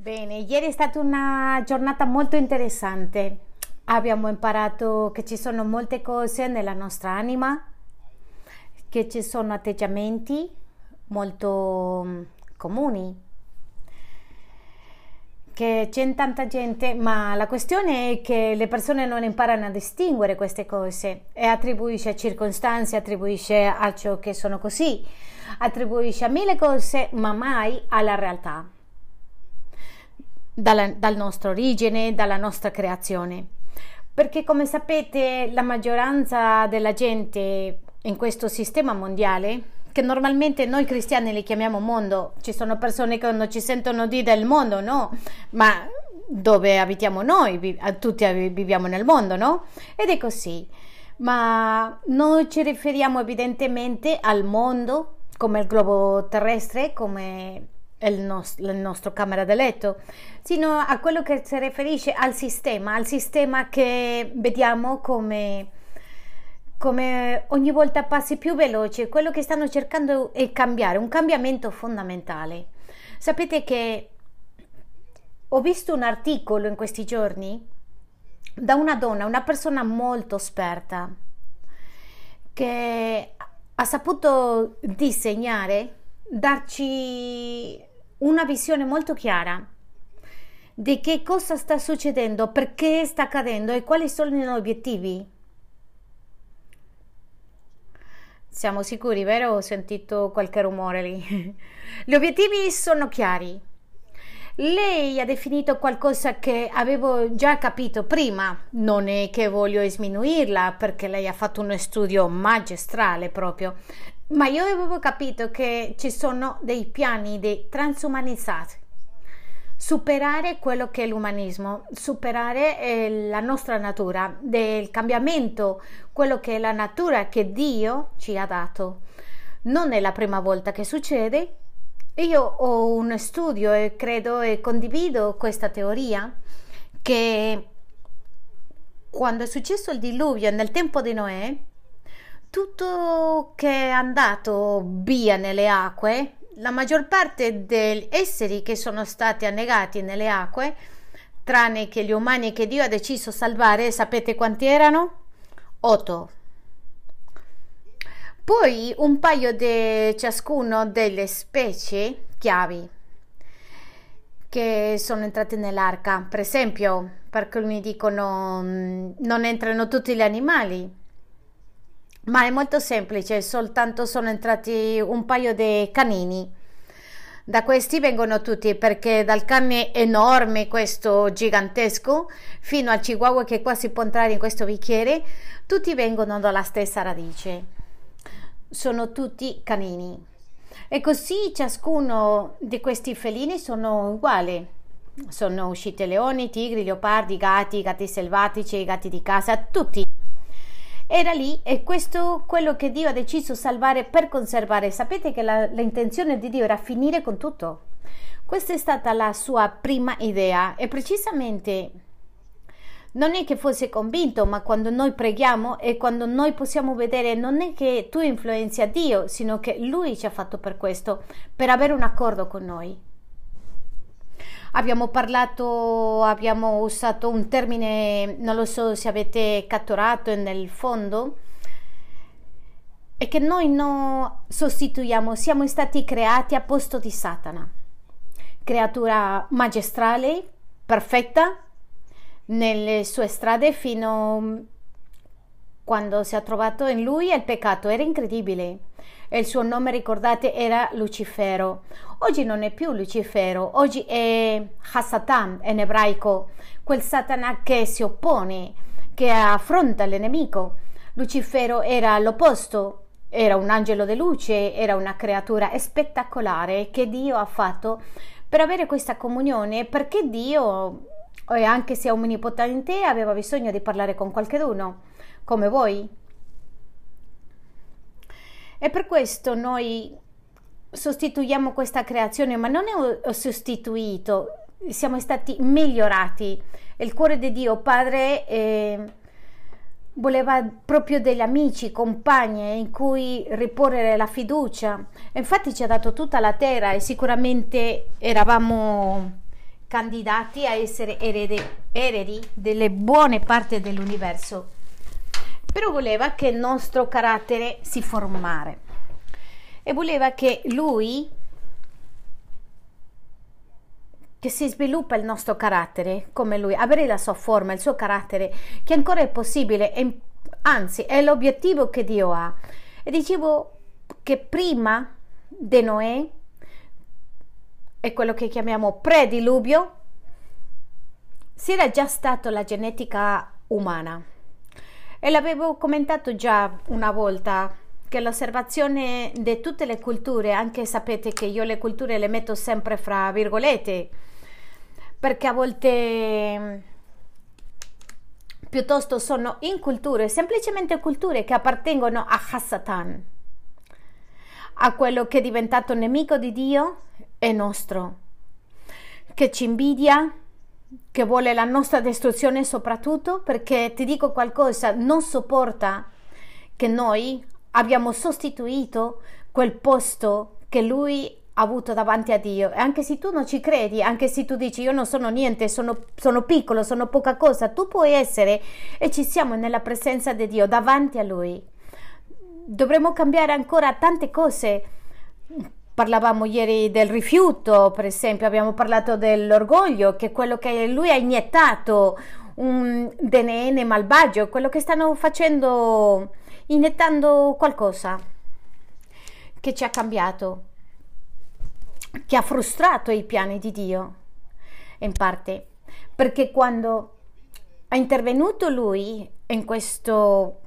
Bene, ieri è stata una giornata molto interessante. Abbiamo imparato che ci sono molte cose nella nostra anima, che ci sono atteggiamenti molto mm, comuni, che c'è tanta gente, ma la questione è che le persone non imparano a distinguere queste cose e attribuisce a circostanze, attribuisce a ciò che sono così, attribuisce a mille cose, ma mai alla realtà, dalla, dal nostra origine, dalla nostra creazione. Perché come sapete la maggioranza della gente in questo sistema mondiale che normalmente noi cristiani li chiamiamo mondo, ci sono persone che non ci sentono dire del mondo, no? Ma dove abitiamo noi, tutti viviamo nel mondo, no? Ed è così. Ma noi ci riferiamo evidentemente al mondo come il globo terrestre, come il, nost- il nostro camera da letto, sino a quello che si riferisce al sistema, al sistema che vediamo come come ogni volta passi più veloce, quello che stanno cercando è cambiare, un cambiamento fondamentale. Sapete che ho visto un articolo in questi giorni da una donna, una persona molto esperta, che ha saputo disegnare, darci una visione molto chiara di che cosa sta succedendo, perché sta accadendo e quali sono gli obiettivi Siamo sicuri, vero? Ho sentito qualche rumore lì. Gli obiettivi sono chiari. Lei ha definito qualcosa che avevo già capito prima. Non è che voglio sminuirla perché lei ha fatto uno studio magistrale proprio, ma io avevo capito che ci sono dei piani di transumanizzati superare quello che è l'umanismo, superare eh, la nostra natura, del cambiamento, quello che è la natura che Dio ci ha dato. Non è la prima volta che succede. Io ho un studio e credo e condivido questa teoria che quando è successo il diluvio nel tempo di Noè, tutto che è andato via nelle acque la maggior parte degli esseri che sono stati annegati nelle acque, tranne che gli umani che Dio ha deciso salvare, sapete quanti erano? Otto. Poi un paio di ciascuno delle specie chiavi che sono entrate nell'arca. Per esempio, perché alcuni dicono mm, non entrano tutti gli animali, ma è molto semplice, soltanto sono entrati un paio di canini. Da questi vengono tutti perché dal cane enorme, questo gigantesco, fino al chihuahua che quasi può entrare in questo bicchiere, tutti vengono dalla stessa radice. Sono tutti canini. E così ciascuno di questi felini sono uguali. Sono usciti leoni, tigri, leopardi, gatti, gatti selvatici, gatti di casa, tutti era lì e questo quello che Dio ha deciso salvare per conservare. Sapete che l'intenzione di Dio era finire con tutto. Questa è stata la sua prima idea e precisamente non è che fosse convinto, ma quando noi preghiamo e quando noi possiamo vedere non è che tu influenzi a Dio, sino che Lui ci ha fatto per questo, per avere un accordo con noi. Abbiamo parlato, abbiamo usato un termine, non lo so se avete catturato nel fondo, è che noi non sostituiamo, siamo stati creati a posto di Satana, creatura magistrale, perfetta, nelle sue strade fino quando si è trovato in lui il peccato, era incredibile e il suo nome, ricordate, era Lucifero. Oggi non è più Lucifero, oggi è Hasatan in ebraico, quel Satana che si oppone, che affronta il. Lucifero era l'opposto, era un angelo di luce, era una creatura spettacolare che Dio ha fatto per avere questa comunione, perché Dio, anche se è omnipotente, aveva bisogno di parlare con qualcuno, come voi. E per questo noi sostituiamo questa creazione, ma non è sostituito, siamo stati migliorati. Il cuore di Dio, Padre, eh, voleva proprio degli amici, compagni in cui riporre la fiducia. Infatti ci ha dato tutta la terra e sicuramente eravamo candidati a essere eredi, eredi delle buone parti dell'universo. Però voleva che il nostro carattere si formare e voleva che lui che si sviluppa il nostro carattere come lui, avere la sua forma, il suo carattere, che ancora è possibile, e, anzi è l'obiettivo che Dio ha. E dicevo che prima di Noè è quello che chiamiamo prediluvio, si era già stato la genetica umana. E l'avevo commentato già una volta che l'osservazione di tutte le culture, anche sapete che io le culture le metto sempre fra virgolette, perché a volte piuttosto sono in culture, semplicemente culture che appartengono a Hassatan, a quello che è diventato nemico di Dio e nostro, che ci invidia, che vuole la nostra distruzione soprattutto perché ti dico qualcosa, non sopporta che noi abbiamo sostituito quel posto che lui avuto davanti a Dio. E anche se tu non ci credi, anche se tu dici io non sono niente, sono, sono piccolo, sono poca cosa, tu puoi essere e ci siamo nella presenza di Dio davanti a Lui. Dovremmo cambiare ancora tante cose. Parlavamo ieri del rifiuto, per esempio, abbiamo parlato dell'orgoglio, che è quello che lui ha iniettato, un DNA malvagio, quello che stanno facendo, iniettando qualcosa che ci ha cambiato che ha frustrato i piani di Dio, in parte, perché quando è intervenuto lui in questo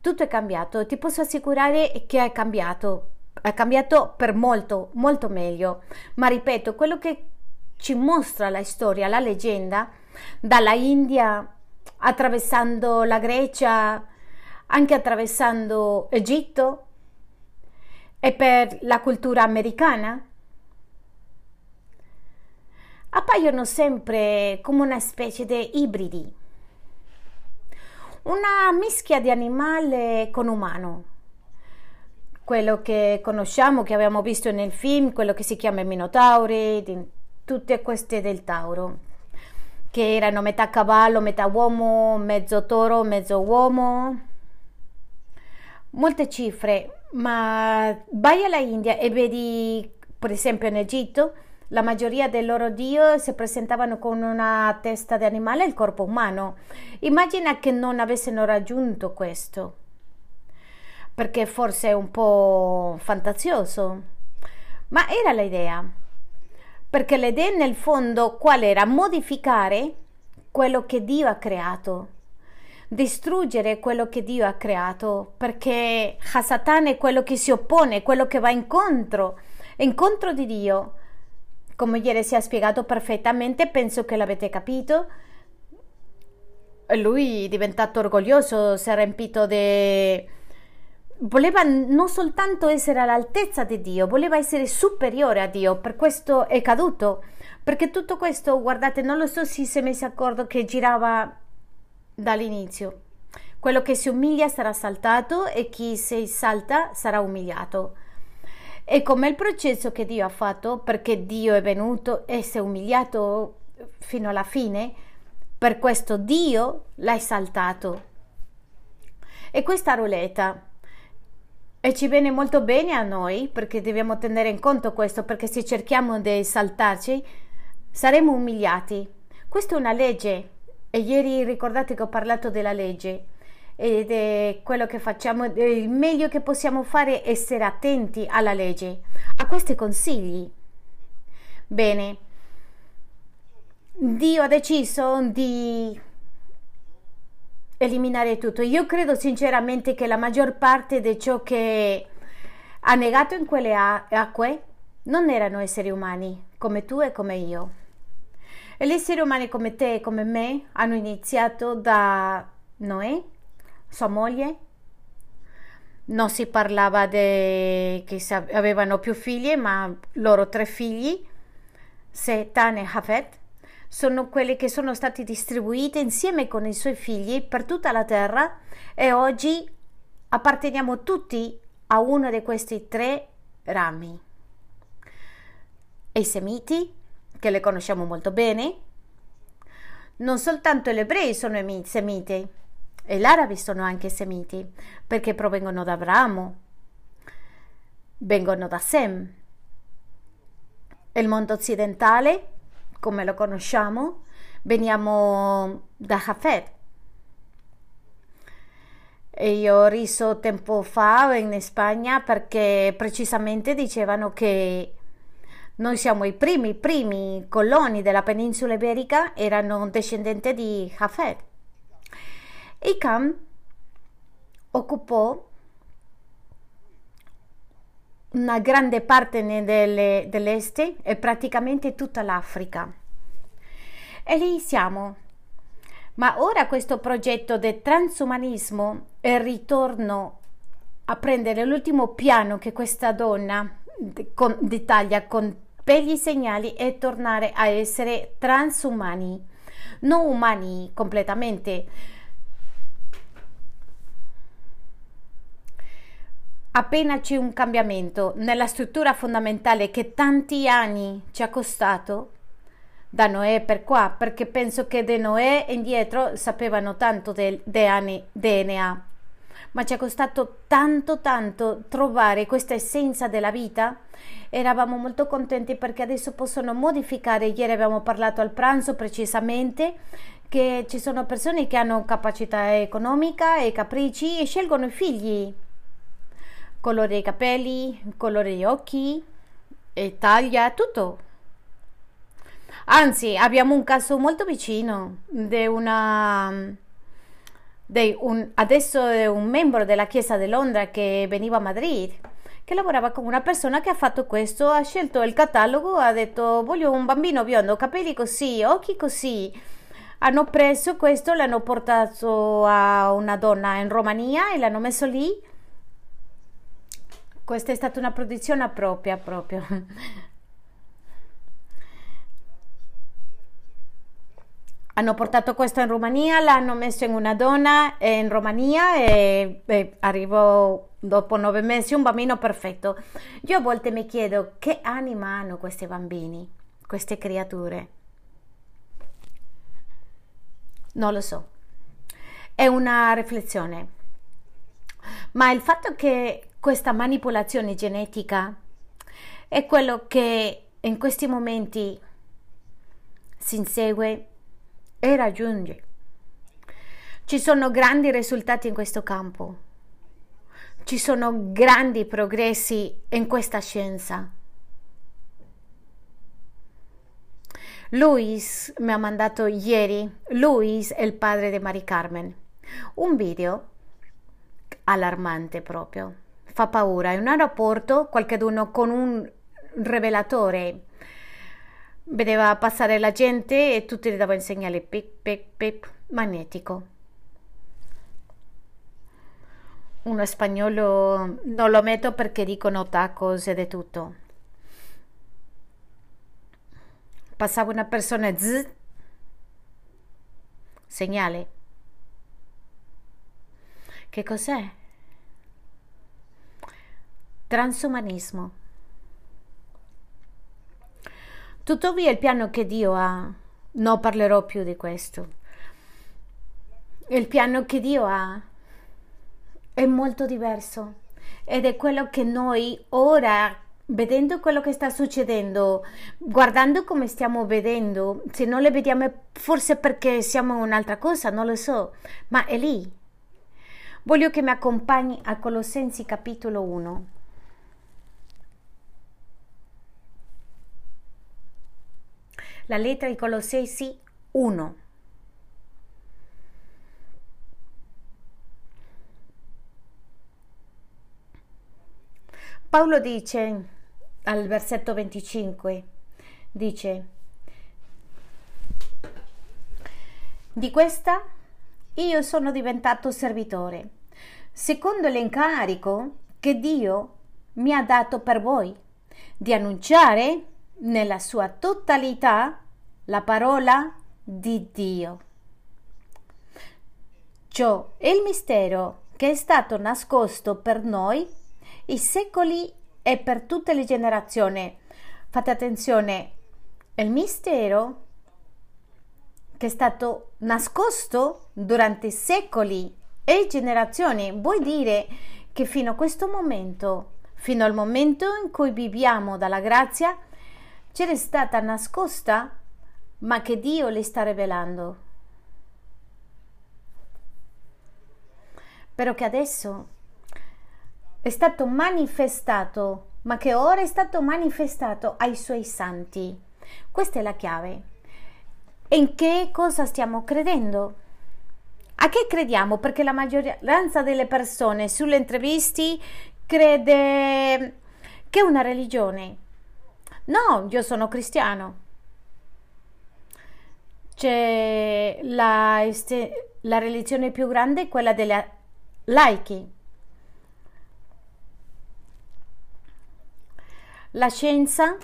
tutto è cambiato, ti posso assicurare che è cambiato, è cambiato per molto, molto meglio, ma ripeto, quello che ci mostra la storia, la leggenda, dalla India attraversando la Grecia, anche attraversando Egitto, e per la cultura americana? Appaiono sempre come una specie di ibridi, una mischia di animale con umano. Quello che conosciamo, che abbiamo visto nel film, quello che si chiama Minotauri, tutte queste del Tauro, che erano metà cavallo, metà uomo, mezzo toro, mezzo uomo. Molte cifre, ma vai alla India e vedi, per esempio in Egitto, la maggior dei loro dio si presentavano con una testa di animale e il corpo umano. Immagina che non avessero raggiunto questo, perché forse è un po' fantasioso, ma era l'idea, perché l'idea nel fondo qual era? Modificare quello che Dio ha creato distruggere quello che Dio ha creato, perché Hasatan è quello che si oppone, quello che va incontro, incontro di Dio. Come ieri si è spiegato perfettamente, penso che l'avete capito. Lui è diventato orgoglioso, si è riempito di... Voleva non soltanto essere all'altezza di Dio, voleva essere superiore a Dio, per questo è caduto. Perché tutto questo, guardate, non lo so se si è messo d'accordo che girava dall'inizio. Quello che si umilia sarà saltato e chi si salta sarà umiliato. E come il processo che Dio ha fatto, perché Dio è venuto e si è umiliato fino alla fine, per questo Dio l'ha esaltato. E questa ruleta e ci viene molto bene a noi perché dobbiamo tenere in conto questo, perché se cerchiamo di esaltarci saremo umiliati. Questa è una legge e ieri ricordate che ho parlato della legge ed è quello che facciamo, il meglio che possiamo fare è essere attenti alla legge, a questi consigli. Bene, Dio ha deciso di eliminare tutto. Io credo sinceramente che la maggior parte di ciò che ha negato in quelle acque non erano esseri umani, come tu e come io. E gli esseri umani come te e come me hanno iniziato da Noè, sua moglie. Non si parlava di che avevano più figli, ma loro tre figli, Setan e Hafet, sono quelli che sono stati distribuiti insieme con i suoi figli per tutta la terra e oggi apparteniamo tutti a uno di questi tre rami. I Semiti, che le conosciamo molto bene. Non soltanto gli ebrei sono semiti, e gli arabi sono anche semiti, perché provengono da Abramo, vengono da Sem. Il mondo occidentale, come lo conosciamo, veniamo da Jafet. E io ho riso tempo fa in Spagna perché precisamente dicevano che noi siamo i primi, primi coloni della penisola iberica, erano discendenti di Jafet. Icam occupò una grande parte delle, dell'est e praticamente tutta l'Africa. E lì siamo. Ma ora questo progetto del transumanismo e il ritorno a prendere l'ultimo piano che questa donna d'Italia con per gli segnali è tornare a essere transumani, non umani completamente. Appena c'è un cambiamento nella struttura fondamentale che tanti anni ci ha costato, da Noè per qua, perché penso che da Noè indietro sapevano tanto del DNA, ma ci è costato tanto tanto trovare questa essenza della vita. Eravamo molto contenti perché adesso possono modificare. Ieri abbiamo parlato al pranzo precisamente che ci sono persone che hanno capacità economica e capricci e scelgono i figli colore dei capelli colore degli occhi e taglia tutto anzi abbiamo un caso molto vicino di una un, adesso è un membro della Chiesa di Londra che veniva a Madrid, che lavorava con una persona che ha fatto questo, ha scelto il catalogo, ha detto voglio un bambino biondo, capelli così, occhi così. Hanno preso questo, l'hanno portato a una donna in Romania e l'hanno messo lì. Questa è stata una produzione propria proprio. hanno portato questo in Romania, l'hanno messo in una donna in Romania e, e arrivò dopo nove mesi un bambino perfetto. Io a volte mi chiedo che anima hanno questi bambini, queste creature. Non lo so. È una riflessione. Ma il fatto che questa manipolazione genetica è quello che in questi momenti si insegue e raggiunge. Ci sono grandi risultati in questo campo. Ci sono grandi progressi in questa scienza. Luis mi ha mandato ieri, Luis è il padre di Mari Carmen, un video allarmante proprio. Fa paura. In un aeroporto qualcuno con un rivelatore Vedeva passare la gente e tutti gli davano il segnale pip pip pip magnetico. Uno spagnolo non lo metto perché dicono tacos ed è tutto. Passava una persona z segnale. Che cos'è? Transumanismo. Tuttavia il piano che Dio ha, non parlerò più di questo. Il piano che Dio ha è molto diverso ed è quello che noi ora vedendo quello che sta succedendo, guardando come stiamo vedendo, se non le vediamo forse perché siamo un'altra cosa, non lo so, ma è lì. Voglio che mi accompagni a Colossensi capitolo 1. La lettera di Colossesi 1. Paolo dice al versetto 25, dice, di questa io sono diventato servitore, secondo l'incarico che Dio mi ha dato per voi, di annunciare nella sua totalità la parola di Dio. Ciò è il mistero che è stato nascosto per noi i secoli e per tutte le generazioni. Fate attenzione, il mistero che è stato nascosto durante secoli e generazioni vuol dire che fino a questo momento, fino al momento in cui viviamo dalla grazia, c'era stata nascosta, ma che Dio le sta rivelando. Però che adesso è stato manifestato, ma che ora è stato manifestato ai suoi santi. Questa è la chiave. In che cosa stiamo credendo? A che crediamo? Perché la maggioranza delle persone sulle interviste crede che una religione. No, io sono cristiano. C'è la, la religione più grande, quella delle laici. La scienza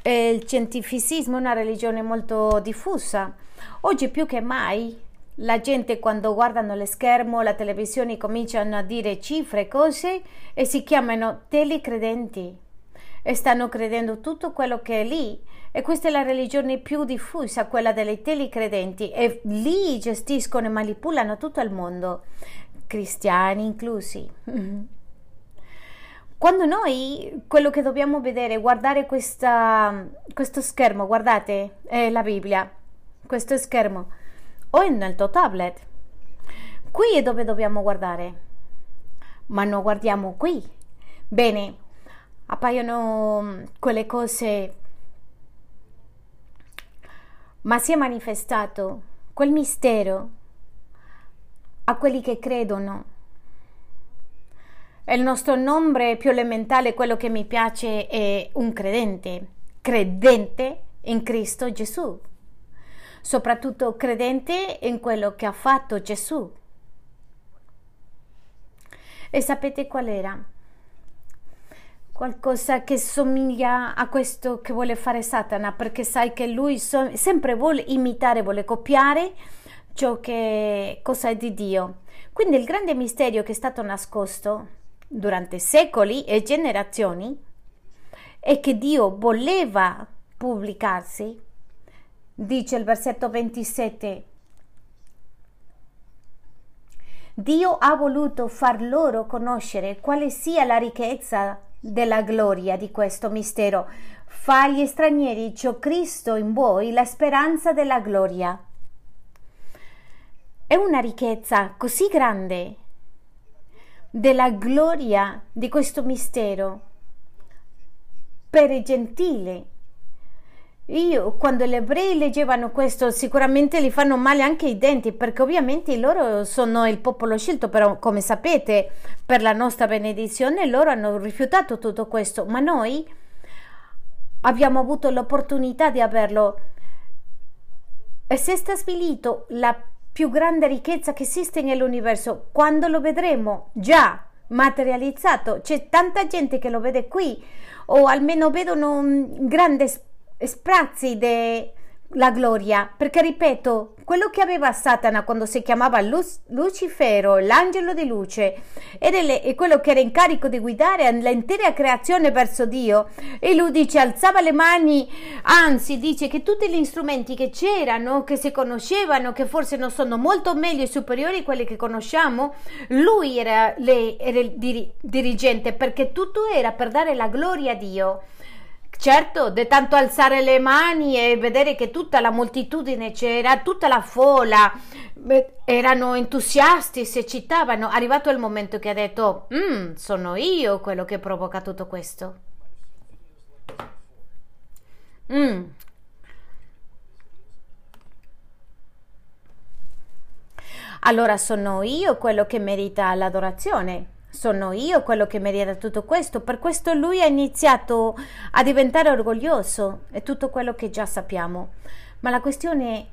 e il scientificismo è una religione molto diffusa. Oggi più che mai la gente quando guardano lo schermo, la televisione cominciano a dire cifre, cose e si chiamano telecredenti e stanno credendo tutto quello che è lì e questa è la religione più diffusa, quella delle telecredenti e lì gestiscono e manipolano tutto il mondo, cristiani inclusi. Quando noi quello che dobbiamo vedere, guardare questa, questo schermo, guardate, è la Bibbia, questo schermo o nel tuo tablet. Qui è dove dobbiamo guardare, ma non guardiamo qui. Bene, appaiono mm, quelle cose, ma si è manifestato quel mistero a quelli che credono. Il nostro nome più elementare, quello che mi piace, è un credente, credente in Cristo Gesù soprattutto credente in quello che ha fatto Gesù. E sapete qual era? Qualcosa che somiglia a questo che vuole fare Satana, perché sai che lui so- sempre vuole imitare, vuole copiare ciò che cosa è di Dio. Quindi il grande mistero che è stato nascosto durante secoli e generazioni è che Dio voleva pubblicarsi dice il versetto 27. Dio ha voluto far loro conoscere quale sia la ricchezza della gloria di questo mistero. Fa agli stranieri ciò Cristo in voi la speranza della gloria. È una ricchezza così grande della gloria di questo mistero per i gentili io, quando gli ebrei leggevano questo, sicuramente gli fanno male anche i denti, perché ovviamente loro sono il popolo scelto, però come sapete, per la nostra benedizione, loro hanno rifiutato tutto questo, ma noi abbiamo avuto l'opportunità di averlo. E se sta svilito la più grande ricchezza che esiste nell'universo, quando lo vedremo? Già materializzato, c'è tanta gente che lo vede qui, o almeno vedono un grande spazio sprazzi della gloria, perché ripeto, quello che aveva Satana quando si chiamava Lucifero, l'angelo di luce, le, quello che era in carico di guidare l'intera creazione verso Dio e lui dice alzava le mani, anzi dice che tutti gli strumenti che c'erano, che si conoscevano, che forse non sono molto meglio e superiori a quelli che conosciamo, lui era, le, era il dirigente perché tutto era per dare la gloria a Dio. Certo, di tanto alzare le mani e vedere che tutta la moltitudine c'era, tutta la folla, erano entusiasti, si eccitavano. Arrivato il momento che ha detto, mm, sono io quello che provoca tutto questo. Mm. Allora sono io quello che merita l'adorazione sono io quello che merita tutto questo. Per questo lui ha iniziato a diventare orgoglioso e tutto quello che già sappiamo. Ma la questione è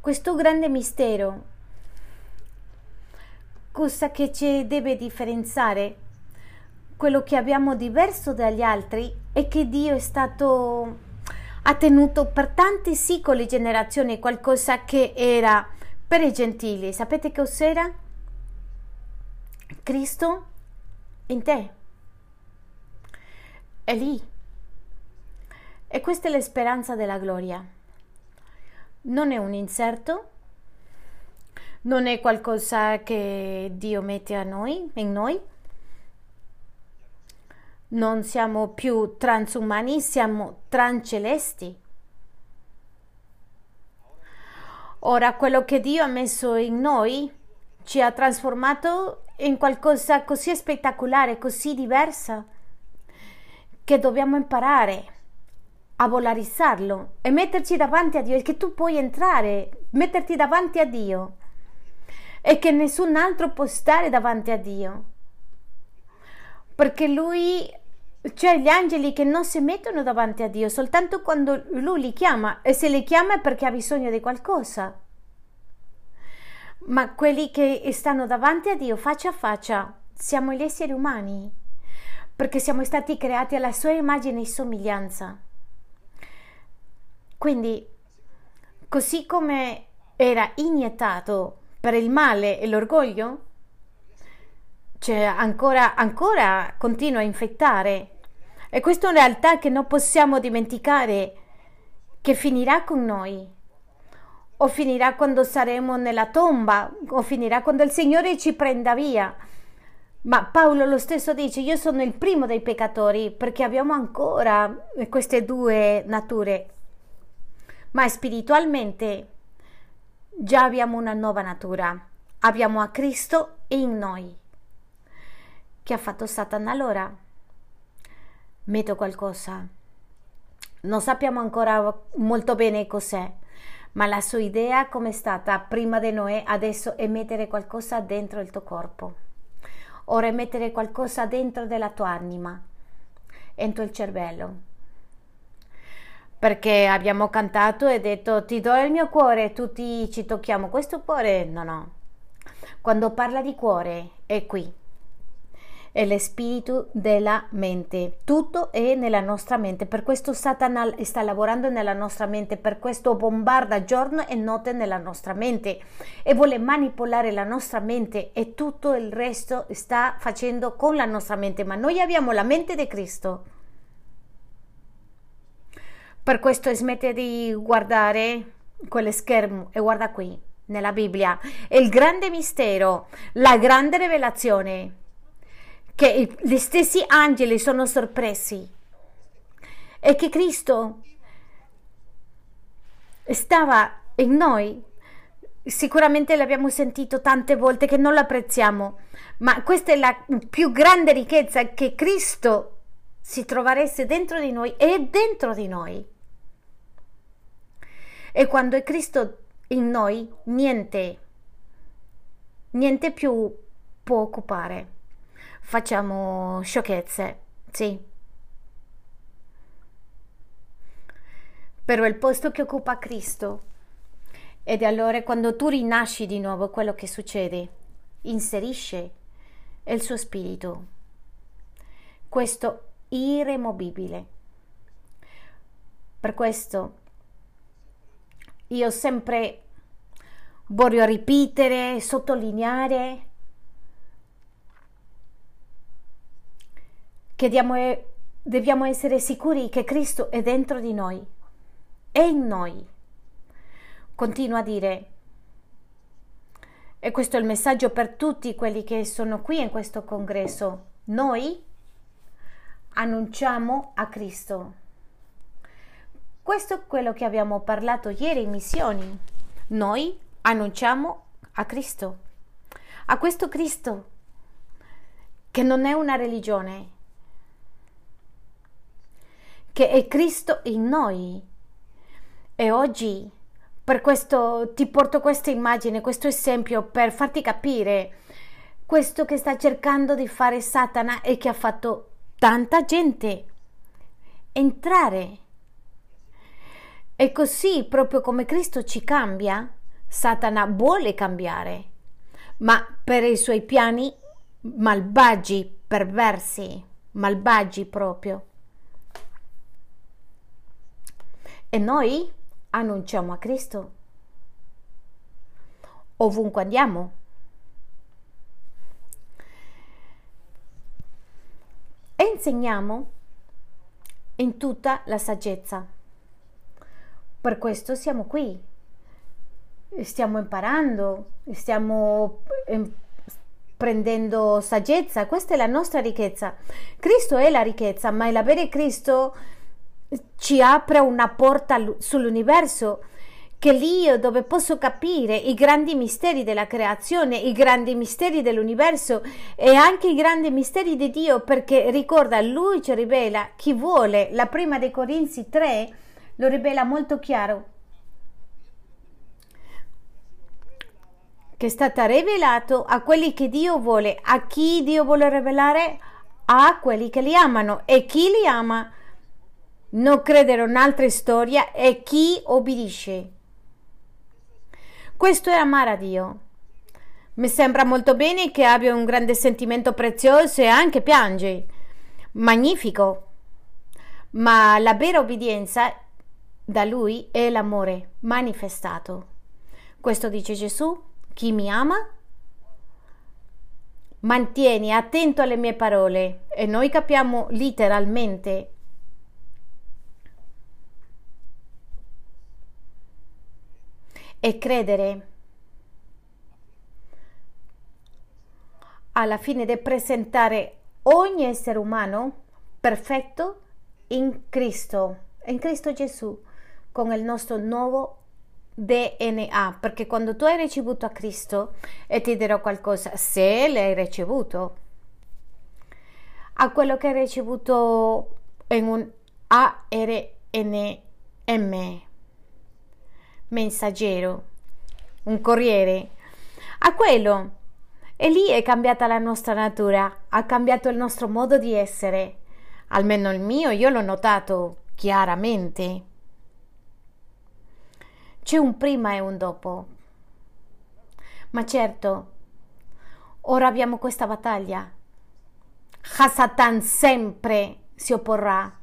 questo grande mistero, cosa che ci deve differenziare? Quello che abbiamo diverso dagli altri è che Dio è stato ha tenuto per tanti secoli generazioni qualcosa che era per i gentili. Sapete cos'era? Cristo in te. È lì. E questa è la speranza della gloria. Non è un inserto, non è qualcosa che Dio mette a noi, in noi. Non siamo più transumani, siamo transcelesti. Ora quello che Dio ha messo in noi ci ha trasformato in qualcosa così spettacolare, così diversa, che dobbiamo imparare a valorizzarlo e metterci davanti a Dio e che tu puoi entrare, metterti davanti a Dio e che nessun altro può stare davanti a Dio. Perché Lui cioè gli angeli che non si mettono davanti a Dio soltanto quando lui li chiama e se li chiama è perché ha bisogno di qualcosa. Ma quelli che stanno davanti a Dio faccia a faccia siamo gli esseri umani perché siamo stati creati alla sua immagine e somiglianza. Quindi, così come era iniettato per il male e l'orgoglio, cioè ancora, ancora continua a infettare. E questa è una realtà che non possiamo dimenticare, che finirà con noi. O finirà quando saremo nella tomba, o finirà quando il Signore ci prenda via. Ma Paolo lo stesso dice, io sono il primo dei peccatori, perché abbiamo ancora queste due nature. Ma spiritualmente già abbiamo una nuova natura. Abbiamo a Cristo in noi che ha fatto Satana allora? Metto qualcosa. Non sappiamo ancora molto bene cos'è, ma la sua idea come è stata prima di Noè adesso è mettere qualcosa dentro il tuo corpo. Ora è mettere qualcosa dentro della tua anima, entro il cervello. Perché abbiamo cantato e detto ti do il mio cuore, tutti ci tocchiamo questo cuore? No, no. Quando parla di cuore è qui è lo spirito della mente. Tutto è nella nostra mente. Per questo Satana sta lavorando nella nostra mente, per questo bombarda giorno e notte nella nostra mente e vuole manipolare la nostra mente e tutto il resto sta facendo con la nostra mente. Ma noi abbiamo la mente di Cristo. Per questo smette di guardare quello schermo e guarda qui nella Bibbia. Il grande mistero, la grande rivelazione che gli stessi angeli sono sorpresi e che Cristo stava in noi. Sicuramente l'abbiamo sentito tante volte che non lo apprezziamo, ma questa è la più grande ricchezza che Cristo si trovasse dentro di noi e dentro di noi. E quando è Cristo in noi, niente, niente più può occupare facciamo sciocchezze, sì. Però il posto che occupa Cristo ed allora quando tu rinasci di nuovo quello che succede, inserisce il suo spirito, questo irremovibile. Per questo io sempre voglio ripetere, sottolineare che diamo, dobbiamo essere sicuri che Cristo è dentro di noi, è in noi. Continua a dire, e questo è il messaggio per tutti quelli che sono qui in questo congresso, noi annunciamo a Cristo. Questo è quello che abbiamo parlato ieri in missioni. Noi annunciamo a Cristo, a questo Cristo che non è una religione, che è Cristo in noi. E oggi per questo ti porto questa immagine, questo esempio per farti capire questo che sta cercando di fare Satana e che ha fatto tanta gente entrare. E così, proprio come Cristo ci cambia, Satana vuole cambiare, ma per i suoi piani malvagi, perversi, malvagi proprio. E noi annunciamo a Cristo ovunque andiamo. E insegniamo in tutta la saggezza. Per questo siamo qui. Stiamo imparando, stiamo prendendo saggezza, questa è la nostra ricchezza. Cristo è la ricchezza, ma l'avere Cristo ci apre una porta sull'universo che lì dove posso capire i grandi misteri della creazione, i grandi misteri dell'universo e anche i grandi misteri di Dio, perché ricorda, lui ci rivela chi vuole. La prima dei Corinzi 3 lo rivela molto chiaro. Che è stata rivelato a quelli che Dio vuole, a chi Dio vuole rivelare? A quelli che li amano e chi li ama non credere un'altra storia e chi obbedisce. Questo è amare a Dio. Mi sembra molto bene che abbia un grande sentimento prezioso e anche piange. Magnifico. Ma la vera obbedienza da Lui è l'amore manifestato. Questo dice Gesù. Chi mi ama mantieni attento alle mie parole e noi capiamo letteralmente e credere alla fine di presentare ogni essere umano perfetto in Cristo, in Cristo Gesù, con il nostro nuovo DNA, perché quando tu hai ricevuto a Cristo, e ti dirò qualcosa, se l'hai ricevuto, a quello che hai ricevuto in un ARNM, messaggero, un corriere, a quello. E lì è cambiata la nostra natura, ha cambiato il nostro modo di essere. Almeno il mio, io l'ho notato chiaramente. C'è un prima e un dopo. Ma certo, ora abbiamo questa battaglia. Hasatan sempre si opporrà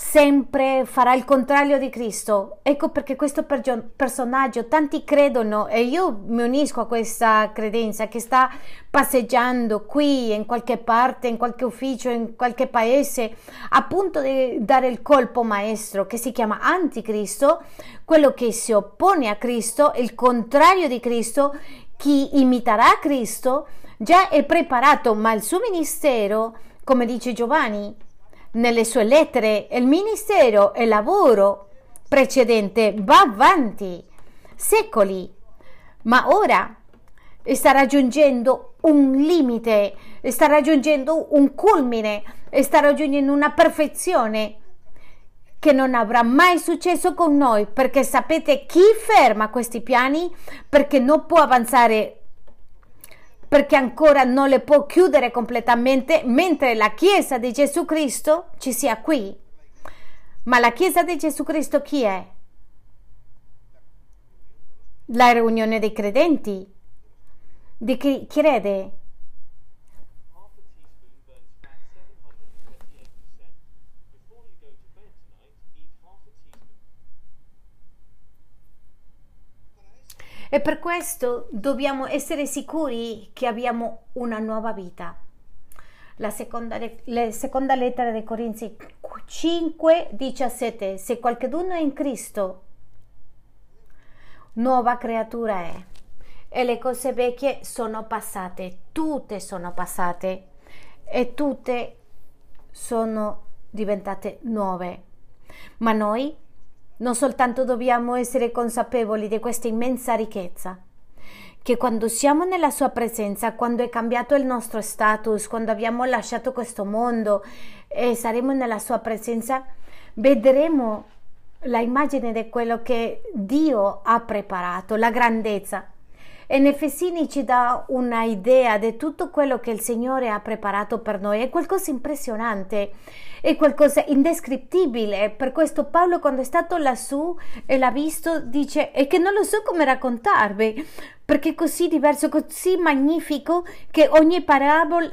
sempre farà il contrario di Cristo. Ecco perché questo personaggio tanti credono e io mi unisco a questa credenza che sta passeggiando qui in qualche parte, in qualche ufficio, in qualche paese, a punto di dare il colpo maestro che si chiama anticristo, quello che si oppone a Cristo, il contrario di Cristo, chi imiterà Cristo, già è preparato, ma il suo ministero, come dice Giovanni, nelle sue lettere il ministero e il lavoro precedente va avanti secoli, ma ora sta raggiungendo un limite, sta raggiungendo un culmine, sta raggiungendo una perfezione che non avrà mai successo con noi, perché sapete chi ferma questi piani? Perché non può avanzare perché ancora non le può chiudere completamente, mentre la Chiesa di Gesù Cristo ci sia qui. Ma la Chiesa di Gesù Cristo chi è? La riunione dei credenti, di chi crede. E per questo dobbiamo essere sicuri che abbiamo una nuova vita. La seconda, la seconda lettera dei Corinzi 5, 17. Se qualcuno è in Cristo, nuova creatura è. E le cose vecchie sono passate, tutte sono passate e tutte sono diventate nuove. Ma noi non soltanto dobbiamo essere consapevoli di questa immensa ricchezza, che quando siamo nella sua presenza, quando è cambiato il nostro status, quando abbiamo lasciato questo mondo e saremo nella sua presenza, vedremo la immagine di quello che Dio ha preparato, la grandezza. E Nefesini ci dà un'idea di tutto quello che il Signore ha preparato per noi, è qualcosa impressionante è qualcosa indescrittibile. Per questo Paolo quando è stato lassù e l'ha visto dice è che non lo so come raccontarvi perché è così diverso, così magnifico che ogni parabola,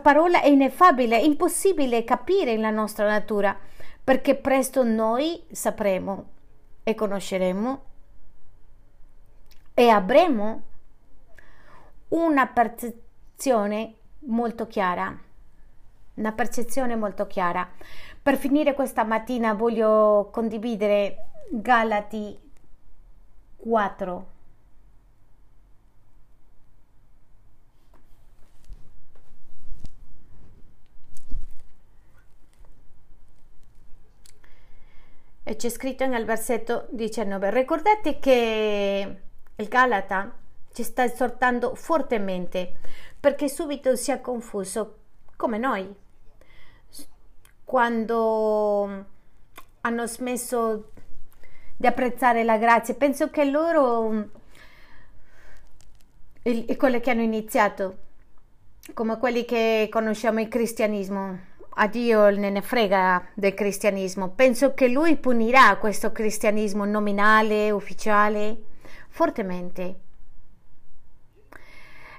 parola è ineffabile, è impossibile capire la nostra natura perché presto noi sapremo e conosceremo e avremo una percezione molto chiara una percezione molto chiara. Per finire questa mattina voglio condividere Galati 4. E c'è scritto nel versetto 19, ricordate che il Galata ci sta esortando fortemente perché subito si è confuso come noi quando hanno smesso di apprezzare la grazia. Penso che loro, e quelli che hanno iniziato, come quelli che conosciamo il cristianesimo, a Dio ne ne frega del cristianesimo. Penso che lui punirà questo cristianesimo nominale, ufficiale, fortemente.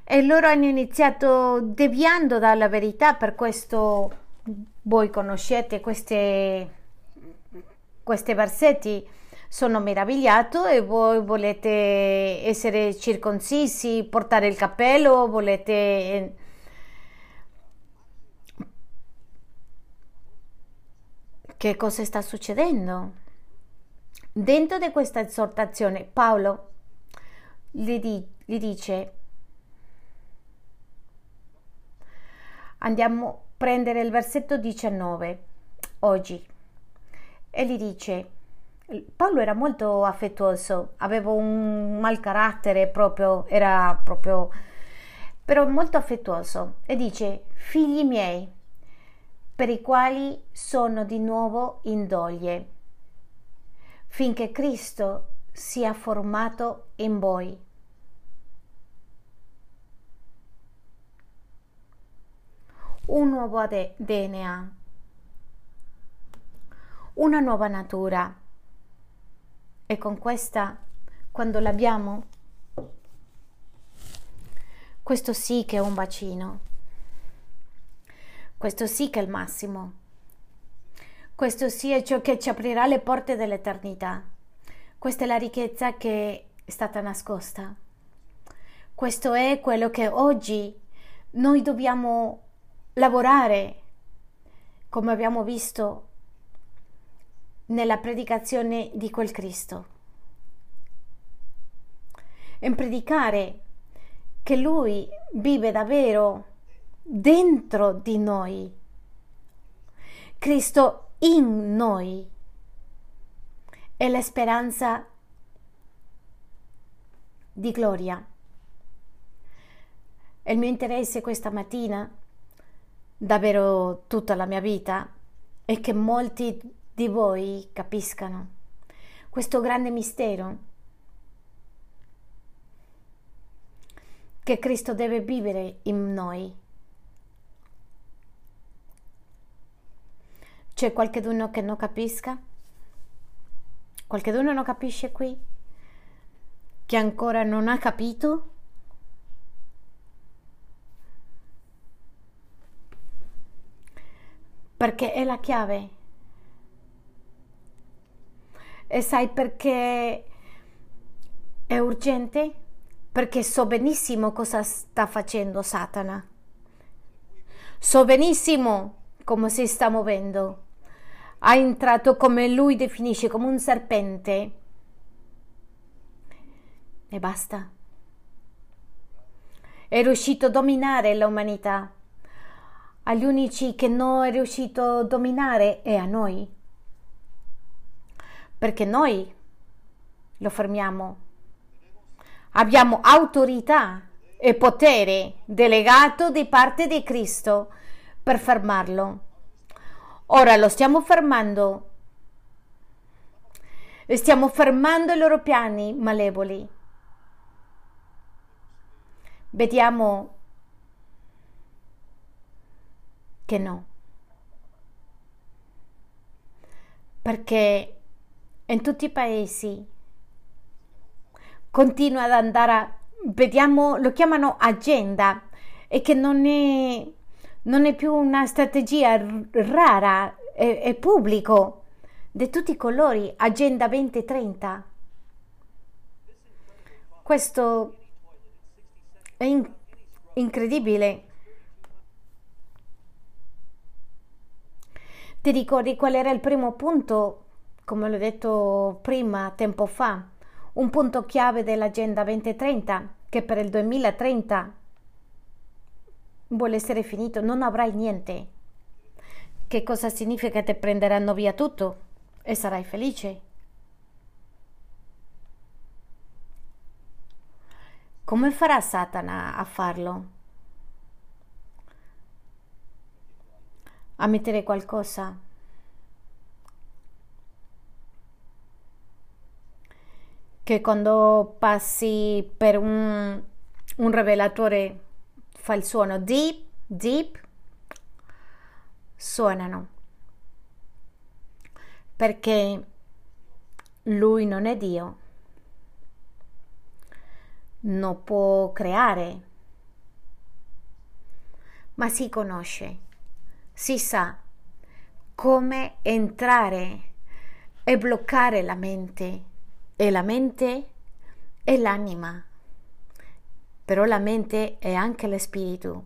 E loro hanno iniziato deviando dalla verità, per questo voi conoscete queste, questi versetti. Sono meravigliato e voi volete essere circoncisi, portare il cappello, volete che cosa sta succedendo? Dentro di questa esortazione Paolo gli, di, gli dice andiamo a prendere il versetto 19 oggi e gli dice Paolo era molto affettuoso, aveva un mal carattere proprio, era proprio, però molto affettuoso e dice, figli miei, per i quali sono di nuovo in doglie, finché Cristo sia formato in voi. Un nuovo DNA, una nuova natura e con questa, quando l'abbiamo, questo sì che è un bacino. Questo sì che è il massimo. Questo sì è ciò che ci aprirà le porte dell'eternità. Questa è la ricchezza che è stata nascosta. Questo è quello che oggi noi dobbiamo lavorare, come abbiamo visto nella predicazione di quel Cristo. E predicare che Lui vive davvero dentro di noi, Cristo in noi è la speranza di gloria. Il mio interesse questa mattina, davvero tutta la mia vita, è che molti di voi capiscano questo grande mistero che Cristo deve vivere in noi C'è qualcuno che non capisca? Qualcuno non capisce qui? Che ancora non ha capito? Perché è la chiave. E sai perché è urgente? Perché so benissimo cosa sta facendo Satana. So benissimo come si sta muovendo ha entrato come lui definisce, come un serpente. E basta. È riuscito a dominare l'umanità. Agli unici che non è riuscito a dominare è a noi. Perché noi lo fermiamo. Abbiamo autorità e potere delegato di parte di Cristo per fermarlo. Ora lo stiamo fermando. Stiamo fermando i loro piani malevoli. Vediamo che no. Perché in tutti i paesi continua ad andare a, vediamo, lo chiamano agenda e che non è non è più una strategia rara, è, è pubblico, di tutti i colori, Agenda 2030. Questo è in- incredibile. Ti ricordi qual era il primo punto, come l'ho detto prima, tempo fa? Un punto chiave dell'Agenda 2030, che per il 2030 vuole essere finito, non avrai niente. Che cosa significa? Ti prenderanno via tutto e sarai felice. Come farà Satana a farlo? A mettere qualcosa? Che quando passi per un, un rivelatore fa il suono deep, deep, suonano. Perché lui non è Dio non può creare, ma si conosce, si sa come entrare e bloccare la mente e la mente è l'anima, però la mente è anche lo spirito.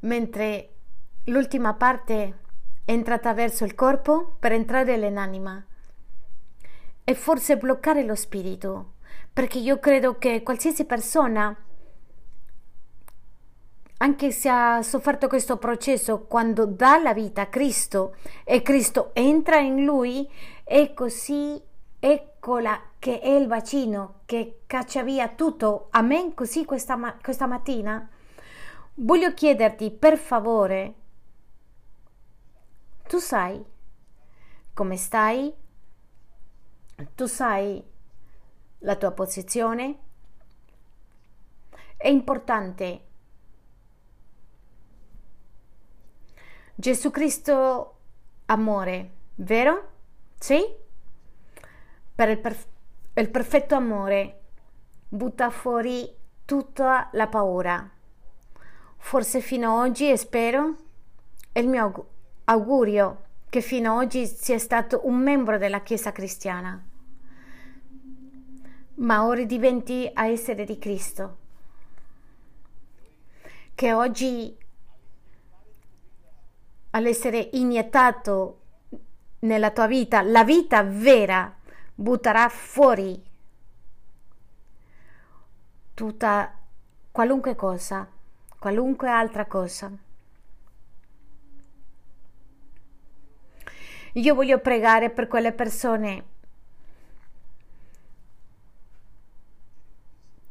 Mentre l'ultima parte entra attraverso il corpo per entrare nell'anima e forse bloccare lo spirito, perché io credo che qualsiasi persona, anche se ha sofferto questo processo, quando dà la vita a Cristo e Cristo entra in lui, è così, eccola che è il bacino che caccia via tutto. Amen, così questa, questa mattina. Voglio chiederti, per favore, tu sai come stai? tu sai la tua posizione, è importante. Gesù Cristo amore, vero? Sì? Per il, perf- il perfetto amore butta fuori tutta la paura. Forse fino ad oggi, e spero, è il mio augurio che fino ad oggi sia stato un membro della Chiesa cristiana ma ora diventi a essere di Cristo. Che oggi all'essere iniettato nella tua vita, la vita vera butterà fuori tutta qualunque cosa, qualunque altra cosa. Io voglio pregare per quelle persone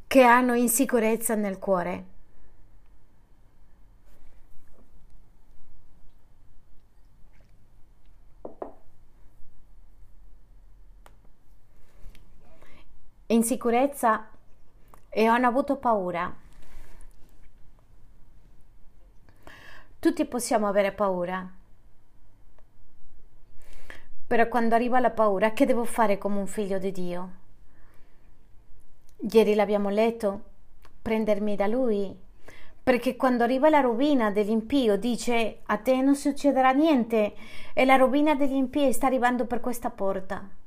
che hanno insicurezza nel cuore. Insicurezza e hanno avuto paura. Tutti possiamo avere paura. Però quando arriva la paura, che devo fare come un figlio di Dio? Ieri l'abbiamo letto, prendermi da lui, perché quando arriva la rovina dell'impio dice a te non succederà niente e la rovina degli impii sta arrivando per questa porta.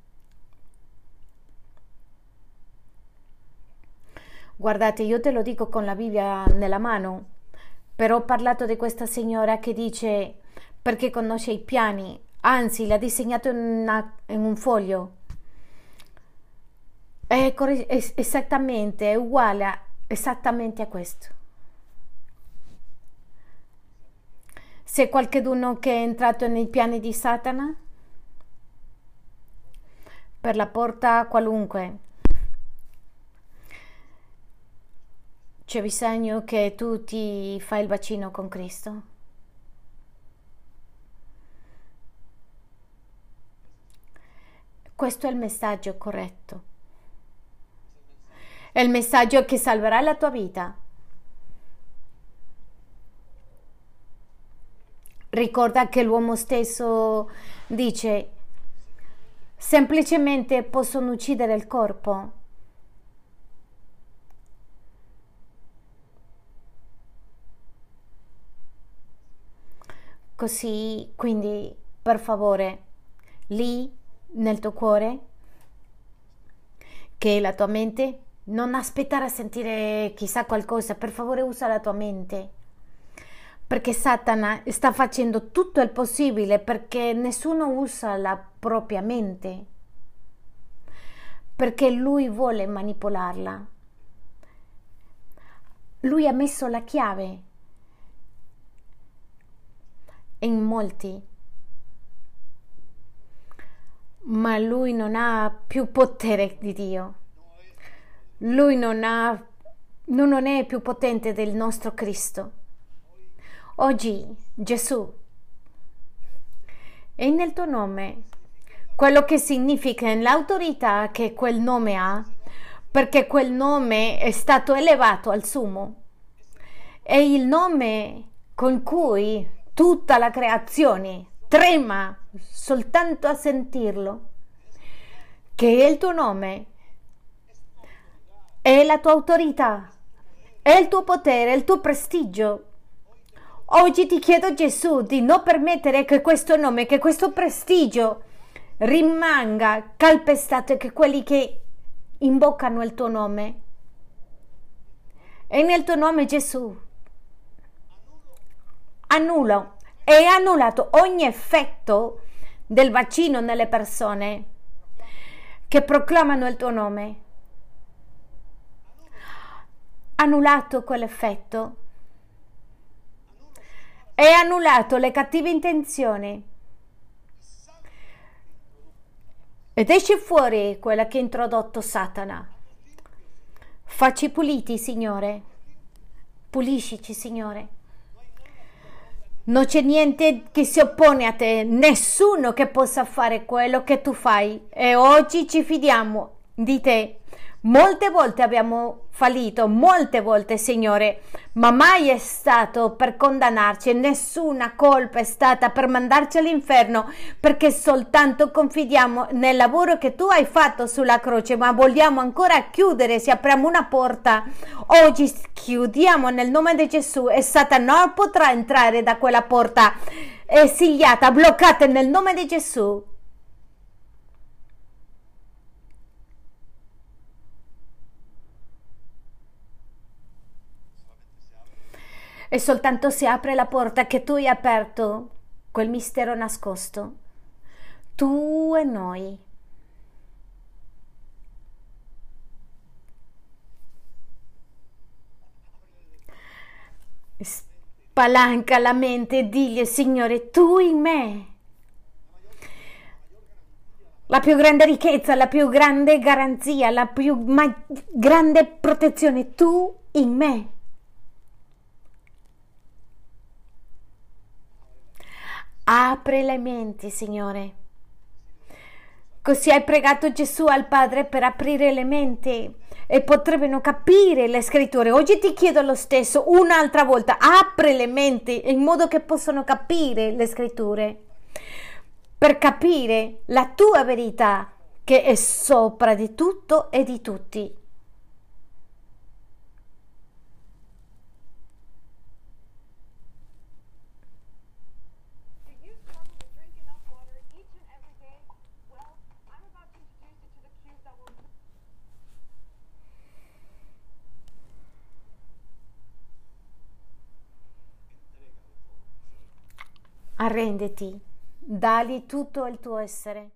Guardate, io te lo dico con la Bibbia nella mano, però ho parlato di questa signora che dice perché conosce i piani, anzi l'ha disegnato in, una, in un foglio è, esattamente è uguale a, esattamente a questo. Se qualcuno che è entrato nei piani di Satana, per la porta qualunque, c'è bisogno che tu ti fai il bacino con Cristo. Questo è il messaggio corretto. È il messaggio che salverà la tua vita. Ricorda che l'uomo stesso dice semplicemente possono uccidere il corpo. Così, quindi, per favore, lì nel tuo cuore, che la tua mente, non aspettare a sentire chissà qualcosa, per favore usa la tua mente. perché Satana sta facendo tutto il possibile perché nessuno usa la propria mente, perché lui vuole manipolarla. Lui ha messo la chiave in molti, ma lui non ha più potere di Dio. Lui non, ha, non è più potente del nostro Cristo. Oggi Gesù è nel tuo nome quello che significa l'autorità che quel nome ha, perché quel nome è stato elevato al sumo. È il nome con cui tutta la creazione trema soltanto a sentirlo, che è il tuo nome, è la tua autorità, è il tuo potere, è il tuo prestigio. Oggi ti chiedo Gesù di non permettere che questo nome, che questo prestigio rimanga calpestato e che quelli che imboccano il tuo nome. E nel tuo nome Gesù annullo e annullato ogni effetto del vaccino nelle persone che proclamano il tuo nome. Annullato quell'effetto e annullato le cattive intenzioni. Ed esce fuori quella che ha introdotto Satana. Facci puliti, Signore. Puliscici, Signore. Non c'è niente che si oppone a te, nessuno che possa fare quello che tu fai. E oggi ci fidiamo di te Molte volte abbiamo fallito, molte volte, Signore, ma mai è stato per condannarci, nessuna colpa è stata per mandarci all'inferno, perché soltanto confidiamo nel lavoro che tu hai fatto sulla croce, ma vogliamo ancora chiudere, se apriamo una porta, oggi chiudiamo nel nome di Gesù e Satana non potrà entrare da quella porta esigliata, bloccata nel nome di Gesù. E soltanto si apre la porta che tu hai aperto, quel mistero nascosto, tu e noi. Spalanca la mente e digli, Signore, tu in me. La più grande ricchezza, la più grande garanzia, la più grande protezione, tu in me. Apre le menti, Signore. Così hai pregato Gesù al Padre per aprire le menti e potrebbero capire le scritture. Oggi ti chiedo lo stesso, un'altra volta, apri le menti in modo che possano capire le scritture, per capire la tua verità che è sopra di tutto e di tutti. Arrenditi, dali tutto il tuo essere.